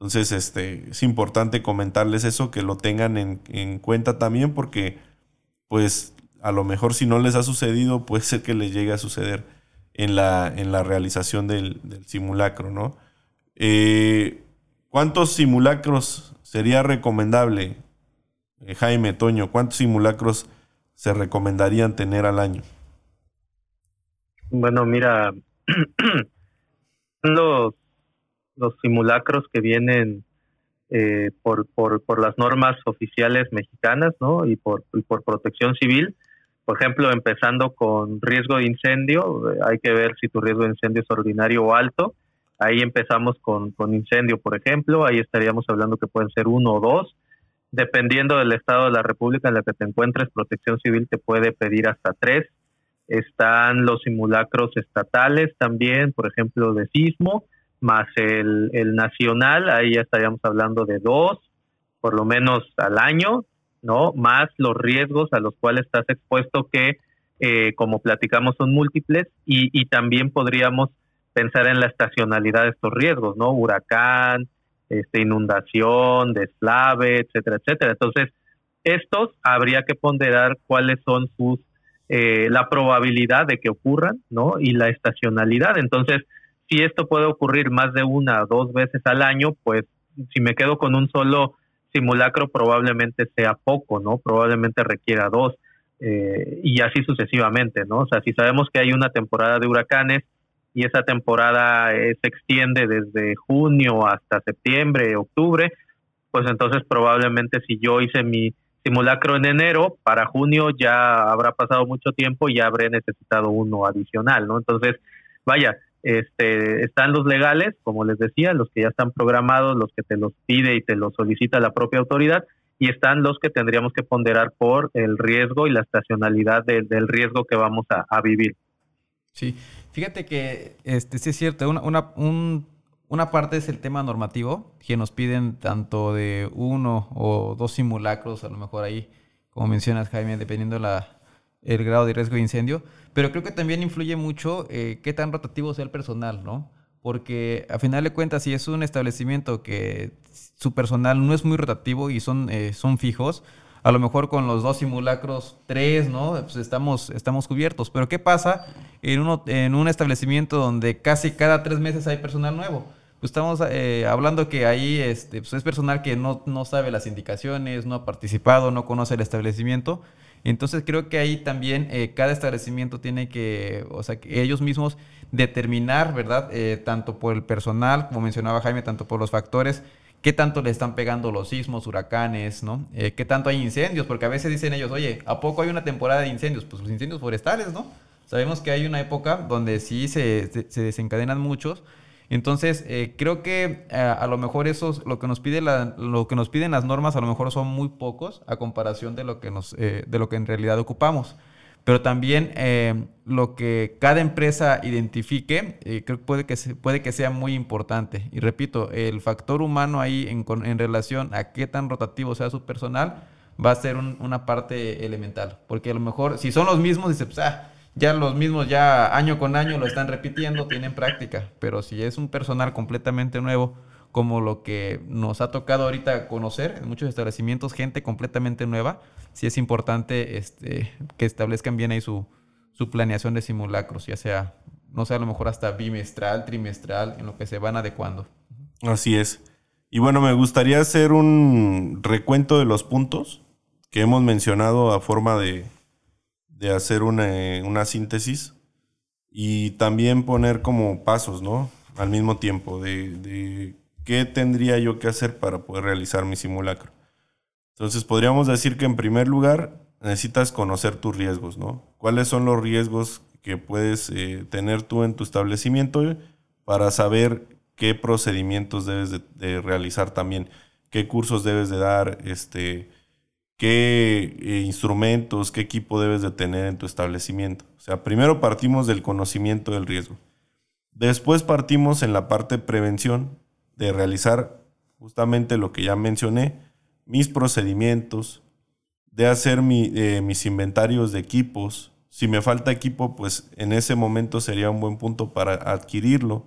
Entonces, este, es importante comentarles eso, que lo tengan en, cuenta también, porque, pues, a lo mejor si no les ha sucedido, puede ser que les llegue a suceder en la, en la realización del, simulacro, ¿no? Eh, ¿Cuántos simulacros sería recomendable, eh, Jaime Toño? ¿Cuántos simulacros se recomendarían tener al año? Bueno, mira, los, los simulacros que vienen eh, por, por, por las normas oficiales mexicanas ¿no? y, por, por protección civil. Por ejemplo, empezando con riesgo de incendio, hay que ver si tu riesgo de incendio es ordinario o alto. Ahí empezamos con, con incendio, por ejemplo, ahí estaríamos hablando que pueden ser uno o dos. Dependiendo del estado de la República en la que te encuentres, Protección Civil te puede pedir hasta tres. Están los simulacros estatales también, por ejemplo, de sismo, más el, el nacional, ahí ya estaríamos hablando de dos, por lo menos al año, ¿no? Más los riesgos a los cuales estás expuesto que, eh, como platicamos, son múltiples y, y también podríamos pensar en la estacionalidad de estos riesgos, ¿no? Huracán, este, inundación, deslave, etcétera, etcétera. Entonces, estos habría que ponderar cuáles son sus, eh, la probabilidad de que ocurran, ¿no? Y la estacionalidad. Entonces, si esto puede ocurrir más de una o dos veces al año, pues si me quedo con un solo simulacro probablemente sea poco, ¿no? Probablemente requiera dos eh, y así sucesivamente, ¿no? O sea, si sabemos que hay una temporada de huracanes y esa temporada eh, se extiende desde junio hasta septiembre, octubre, pues entonces probablemente si yo hice mi simulacro en enero, para junio ya habrá pasado mucho tiempo y ya habré necesitado uno adicional, ¿no? Entonces, vaya, este, están los legales, como les decía, los que ya están programados, los que te los pide y te los solicita la propia autoridad, y están los que tendríamos que ponderar por el riesgo y la estacionalidad del riesgo que vamos a, vivir. Sí, fíjate que este, sí es cierto, una, una, una parte es el tema normativo, que nos piden tanto de uno o dos simulacros, a lo mejor ahí, como mencionas Jaime, dependiendo la, el grado de riesgo de incendio, pero creo que también influye mucho eh, qué tan rotativo sea el personal, ¿no? Porque a final de cuentas, si es un establecimiento que su personal no es muy rotativo y son, eh, son fijos, a lo mejor con los dos simulacros, tres, ¿no? Pues estamos, estamos cubiertos. Pero ¿qué pasa en, uno, en un establecimiento donde casi cada tres meses hay personal nuevo? Pues estamos eh, hablando que ahí este, pues es personal que no, no sabe las indicaciones, no ha participado, no conoce el establecimiento entonces creo que ahí también eh, cada establecimiento tiene que, o sea, ellos mismos determinar, ¿verdad? Eh, tanto por el personal, como mencionaba Jaime, tanto por los factores, qué tanto le están pegando los sismos, huracanes, ¿no? Eh, qué tanto hay incendios, porque a veces dicen ellos, oye, ¿a poco hay una temporada de incendios? Pues los incendios forestales, ¿no? Sabemos que hay una época donde sí se desencadenan muchos, entonces, eh, creo que eh, a lo mejor eso lo que nos pide lo que nos piden las normas a lo mejor son muy pocos a comparación de lo que nos eh, de lo que en realidad ocupamos. Pero también lo que cada empresa identifique, creo que puede que puede que sea muy importante. Y repito, el factor humano ahí en, en relación a qué tan rotativo sea su personal va a ser una parte elemental. Porque a lo mejor, si son los mismos, dice, pues, ah, ya los mismos ya año con año lo están repitiendo, tienen práctica, pero si es un personal completamente nuevo, como lo que nos ha tocado ahorita conocer en muchos establecimientos, gente completamente nueva, sí es importante este, que establezcan bien ahí su, su planeación de simulacros, ya sea, no sé, a lo mejor hasta bimestral, trimestral, en lo que se van adecuando. Así es. Y bueno, me gustaría hacer un recuento de los puntos que hemos mencionado a forma de, de hacer una, síntesis y también poner como pasos, ¿no? Al mismo tiempo, de, qué tendría yo que hacer para poder realizar mi simulacro. Entonces podríamos decir que en primer lugar necesitas conocer tus riesgos, ¿no? ¿Cuáles son los riesgos que puedes eh, tener tú en tu establecimiento para saber qué procedimientos debes de, de, realizar también, qué cursos debes de dar, este, qué eh, instrumentos, qué equipo debes de tener en tu establecimiento. O sea, primero partimos del conocimiento del riesgo. Después partimos en la parte prevención, de realizar justamente lo que ya mencioné, mis procedimientos, de hacer eh, mis inventarios de equipos. Si me falta equipo, pues en ese momento sería un buen punto para adquirirlo.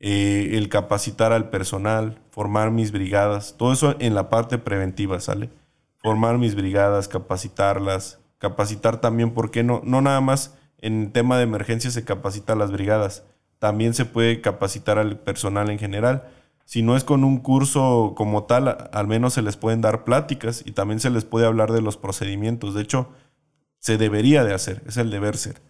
Eh, el capacitar al personal, formar mis brigadas, todo eso en la parte preventiva, ¿sale? Formar mis brigadas, capacitarlas, capacitar también, porque no, no nada más en tema de emergencia se capacita las brigadas, también se puede capacitar al personal en general. Si no es con un curso como tal, al menos se les pueden dar pláticas y también se les puede hablar de los procedimientos. De hecho, se debería de hacer, es el deber ser.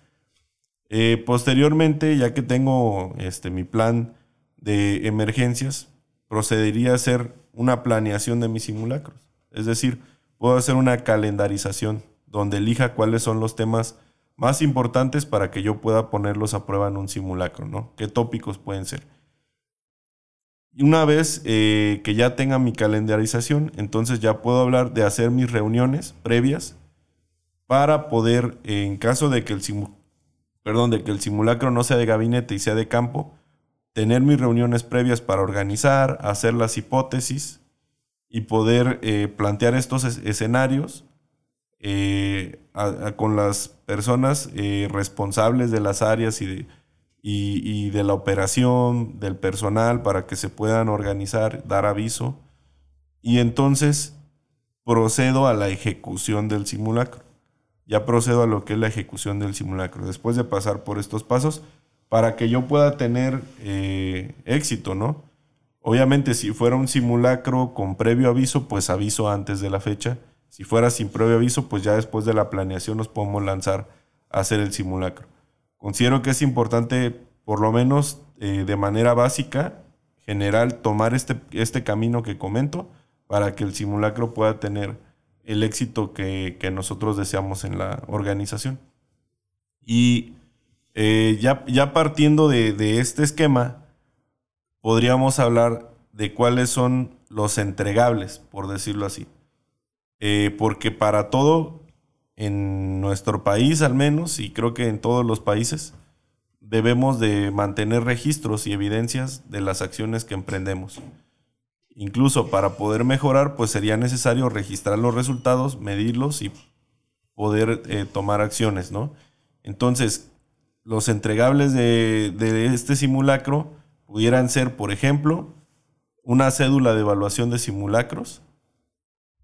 Eh, posteriormente, ya que tengo este, mi plan de emergencias, procedería a hacer una planeación de mis simulacros. Es decir, puedo hacer una calendarización donde elija cuáles son los temas más importantes para que yo pueda ponerlos a prueba en un simulacro, ¿no? ¿Qué tópicos pueden ser? Y una vez eh, que ya tenga mi calendarización, entonces ya puedo hablar de hacer mis reuniones previas para poder, en caso de que el, perdón, de que el simulacro no sea de gabinete y sea de campo, tener mis reuniones previas para organizar, hacer las hipótesis y poder eh, plantear estos escenarios eh, con las personas responsables de las áreas y de, y, de la operación, del personal, para que se puedan organizar, dar aviso. Y entonces procedo a la ejecución del simulacro. Ya procedo a lo que es la ejecución del simulacro. Después de pasar por estos pasos, para que yo pueda tener eh, éxito, ¿no? Obviamente, si fuera un simulacro con previo aviso, pues aviso antes de la fecha. Si fuera sin previo aviso, pues ya después de la planeación nos podemos lanzar a hacer el simulacro. Considero que es importante, por lo menos eh, de manera básica, general, tomar este, este camino que comento para que el simulacro pueda tener el éxito que, nosotros deseamos en la organización. Y eh, ya, ya, partiendo de, este esquema, podríamos hablar de cuáles son los entregables, por decirlo así. Eh, porque para todo en nuestro país al menos, y creo que en todos los países, debemos de mantener registros y evidencias de las acciones que emprendemos. Incluso para poder mejorar, pues sería necesario registrar los resultados, medirlos y poder eh, tomar acciones, ¿no? Entonces, los entregables de, de este simulacro pudieran ser, por ejemplo, una cédula de evaluación de simulacros,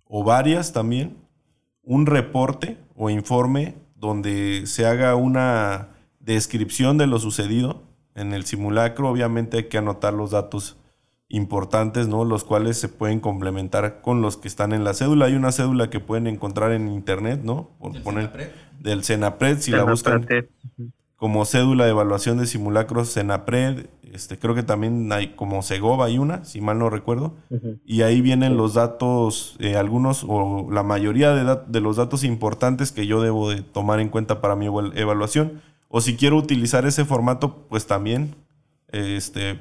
o varias también, un reporte o informe donde se haga una descripción de lo sucedido en el simulacro. Obviamente hay que anotar los datos importantes, ¿no? Los cuales se pueden complementar con los que están en la cédula. Hay una cédula que pueden encontrar en internet, ¿no? Por poner del Senapred, si la buscan como cédula de evaluación de simulacros Senapred, este, creo que también hay como Segova hay una, si mal no recuerdo, y ahí vienen los datos, eh, algunos o la mayoría de, de, los datos importantes que yo debo de tomar en cuenta para mi evaluación, o si quiero utilizar ese formato, pues también este,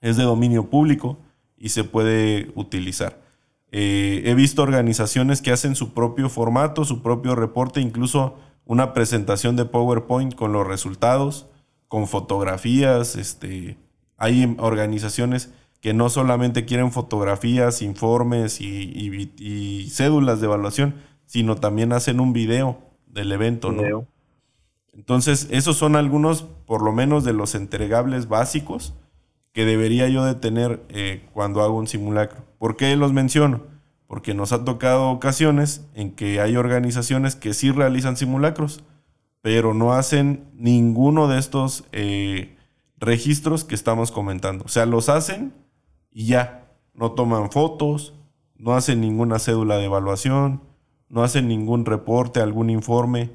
es de dominio público y se puede utilizar. Eh, he visto organizaciones que hacen su propio formato, su propio reporte, incluso una presentación de PowerPoint con los resultados, con fotografías. Este, hay organizaciones que no solamente quieren fotografías, informes y, cédulas de evaluación, sino también hacen un video del evento, ¿no? Entonces, esos son algunos, por lo menos, de los entregables básicos que debería yo de tener eh, cuando hago un simulacro. ¿Por qué los menciono? Porque nos ha tocado ocasiones en que hay organizaciones que sí realizan simulacros, pero no hacen ninguno de estos eh, registros que estamos comentando. O sea, los hacen y ya, no toman fotos, no hacen ninguna cédula de evaluación, no hacen ningún reporte, algún informe.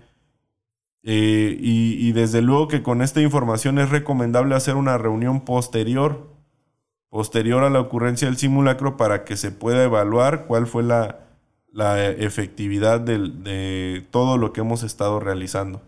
Eh, y desde luego que con esta información es recomendable hacer una reunión posterior posterior a la ocurrencia del simulacro para que se pueda evaluar cuál fue la, efectividad de, todo lo que hemos estado realizando.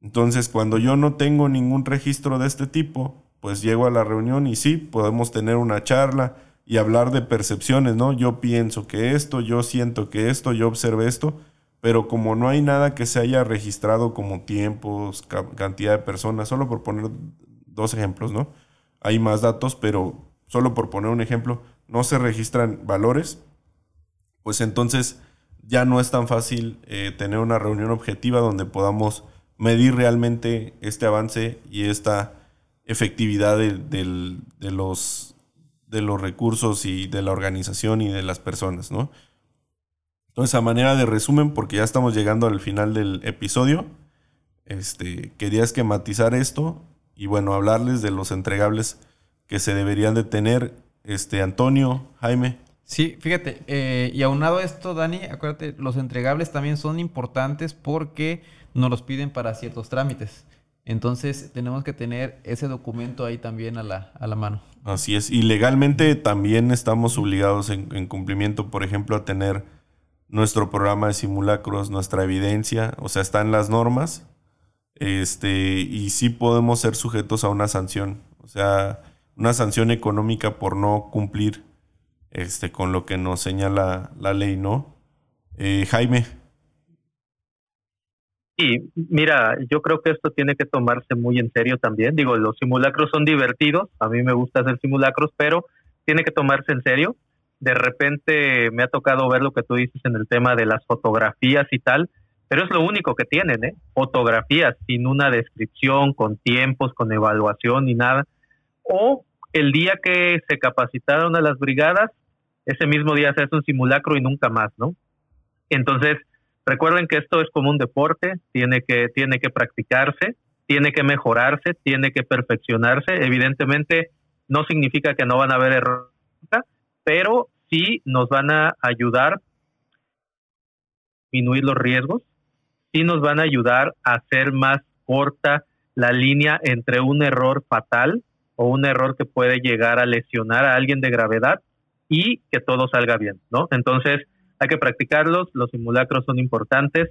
Entonces, cuando yo no tengo ningún registro de este tipo, pues llego a la reunión y sí, podemos tener una charla y hablar de percepciones, ¿no? Yo pienso que esto, yo siento que esto, yo observé esto, pero como no hay nada que se haya registrado como tiempos, cantidad de personas, solo por poner dos ejemplos, ¿no? Hay más datos, pero solo por poner un ejemplo, no se registran valores, pues entonces ya no es tan fácil eh, tener una reunión objetiva donde podamos medir realmente este avance y esta efectividad de, los, de los recursos y de la organización y de las personas, ¿no? Entonces, a manera de resumen, porque ya estamos llegando al final del episodio, este, quería esquematizar esto y bueno, hablarles de los entregables que se deberían de tener, este, Antonio, Jaime. Sí, fíjate, eh, y aunado a esto, Dani, acuérdate, los entregables también son importantes porque nos los piden para ciertos trámites. Entonces tenemos que tener ese documento ahí también a la, a la mano. Así es. Y legalmente también estamos obligados en, en, cumplimiento, por ejemplo, a tener nuestro programa de simulacros, nuestra evidencia, o sea, están las normas. Este, y sí podemos ser sujetos a una sanción. O sea, una sanción económica por no cumplir este, con lo que nos señala la ley, ¿no? Eh, Jaime. Sí, mira, yo creo que esto tiene que tomarse muy en serio también. Digo, los simulacros son divertidos, a mí me gusta hacer simulacros, pero tiene que tomarse en serio. De repente me ha tocado ver lo que tú dices en el tema de las fotografías y tal, pero es lo único que tienen, ¿eh? Fotografías sin una descripción, con tiempos, con evaluación ni nada. O el día que se capacitaron a las brigadas, ese mismo día se hace un simulacro y nunca más, ¿no? Entonces, Recuerden que esto es como un deporte, tiene que, tiene que practicarse, tiene que mejorarse, tiene que perfeccionarse. Evidentemente, no significa que no van a haber errores, pero sí nos van a ayudar a disminuir los riesgos, sí nos van a ayudar a hacer más corta la línea entre un error fatal o un error que puede llegar a lesionar a alguien de gravedad y que todo salga bien, ¿no? Entonces, hay que practicarlos, los simulacros son importantes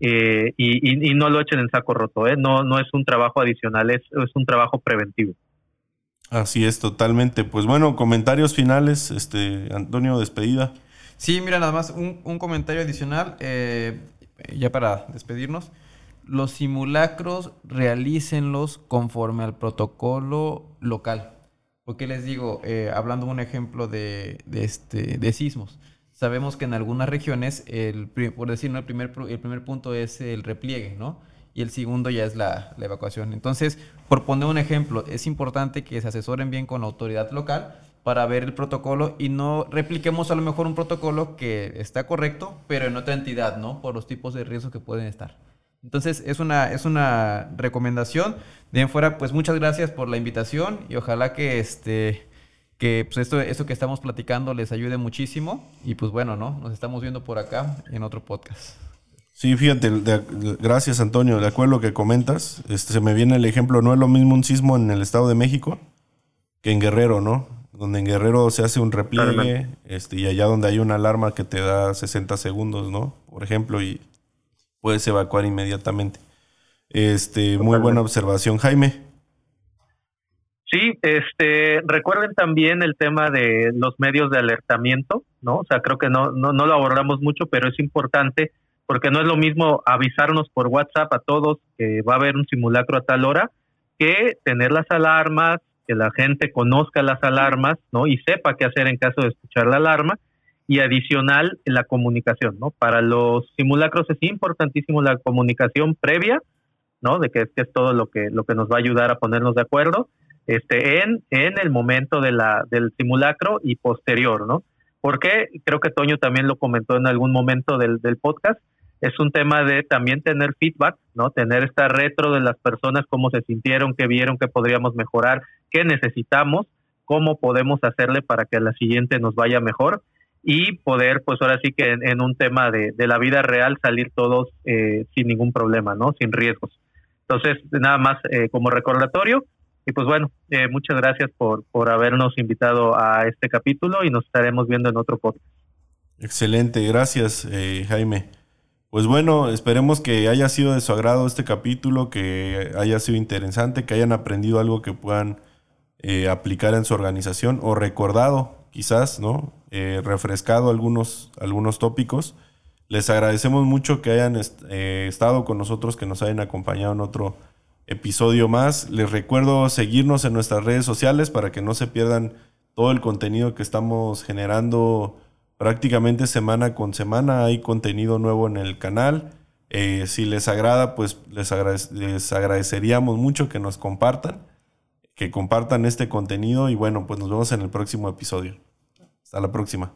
eh, y, no lo echen en saco roto, ¿eh? no, no es un trabajo adicional, es, es un trabajo preventivo. Así es, totalmente. Pues bueno, comentarios finales, este Antonio, despedida. Sí, mira, nada más un, un comentario adicional, eh, ya para despedirnos. Los simulacros realícenlos conforme al protocolo local. Porque les digo, eh, hablando un ejemplo de, de, este, de sismos, sabemos que en algunas regiones, el, por decirlo, el primer, el primer punto es el repliegue, ¿no? Y el segundo ya es la, evacuación. Entonces, por poner un ejemplo, es importante que se asesoren bien con la autoridad local para ver el protocolo y no repliquemos a lo mejor un protocolo que está correcto, pero en otra entidad, ¿no? Por los tipos de riesgos que pueden estar. Entonces, es una, es una recomendación. De en fuera, pues muchas gracias por la invitación y ojalá que este que pues esto, esto que estamos platicando les ayude muchísimo y pues bueno, ¿no? Nos estamos viendo por acá en otro podcast. Sí, fíjate, gracias Antonio, de acuerdo a lo que comentas, este, se me viene el ejemplo, no es lo mismo un sismo en el Estado de México que en Guerrero, ¿no? Donde en Guerrero se hace un repliegue este, y allá donde hay una alarma que te da 60 segundos, ¿no? Por ejemplo, y puedes evacuar inmediatamente. Este, muy buena observación, Jaime. Sí, este, recuerden también el tema de los medios de alertamiento, ¿no? O sea, creo que no, no, no lo abordamos mucho, pero es importante porque no es lo mismo avisarnos por WhatsApp a todos que va a haber un simulacro a tal hora que tener las alarmas, que la gente conozca las alarmas, ¿no? Y sepa qué hacer en caso de escuchar la alarma y adicional la comunicación, ¿no? Para los simulacros es importantísimo la comunicación previa, ¿no? De que, que es todo lo que lo que nos va a ayudar a ponernos de acuerdo este, en, en el momento de del simulacro y posterior, ¿no? Porque creo que Toño también lo comentó en algún momento del, del podcast, es un tema de también tener feedback, ¿no? Tener esta retro de las personas, cómo se sintieron, qué vieron, qué podríamos mejorar, qué necesitamos, cómo podemos hacerle para que la siguiente nos vaya mejor y poder, pues ahora sí que en, un tema de, de, la vida real salir todos eh, sin ningún problema, ¿no? Sin riesgos. Entonces, nada más eh, como recordatorio, y pues bueno, eh, muchas gracias por, por habernos invitado a este capítulo y nos estaremos viendo en otro podcast. Excelente, gracias eh, Jaime. Pues bueno, esperemos que haya sido de su agrado este capítulo, que haya sido interesante, que hayan aprendido algo que puedan eh, aplicar en su organización o recordado quizás, ¿no? refrescado algunos, algunos tópicos. Les agradecemos mucho que hayan estado con nosotros, que nos hayan acompañado en otro episodio más. Les recuerdo seguirnos en nuestras redes sociales para que no se pierdan todo el contenido que estamos generando prácticamente semana con semana. Hay contenido nuevo en el canal. Eh, si les agrada, pues les, les agradeceríamos mucho que nos compartan, que compartan este contenido y bueno, pues nos vemos en el próximo episodio. Hasta la próxima.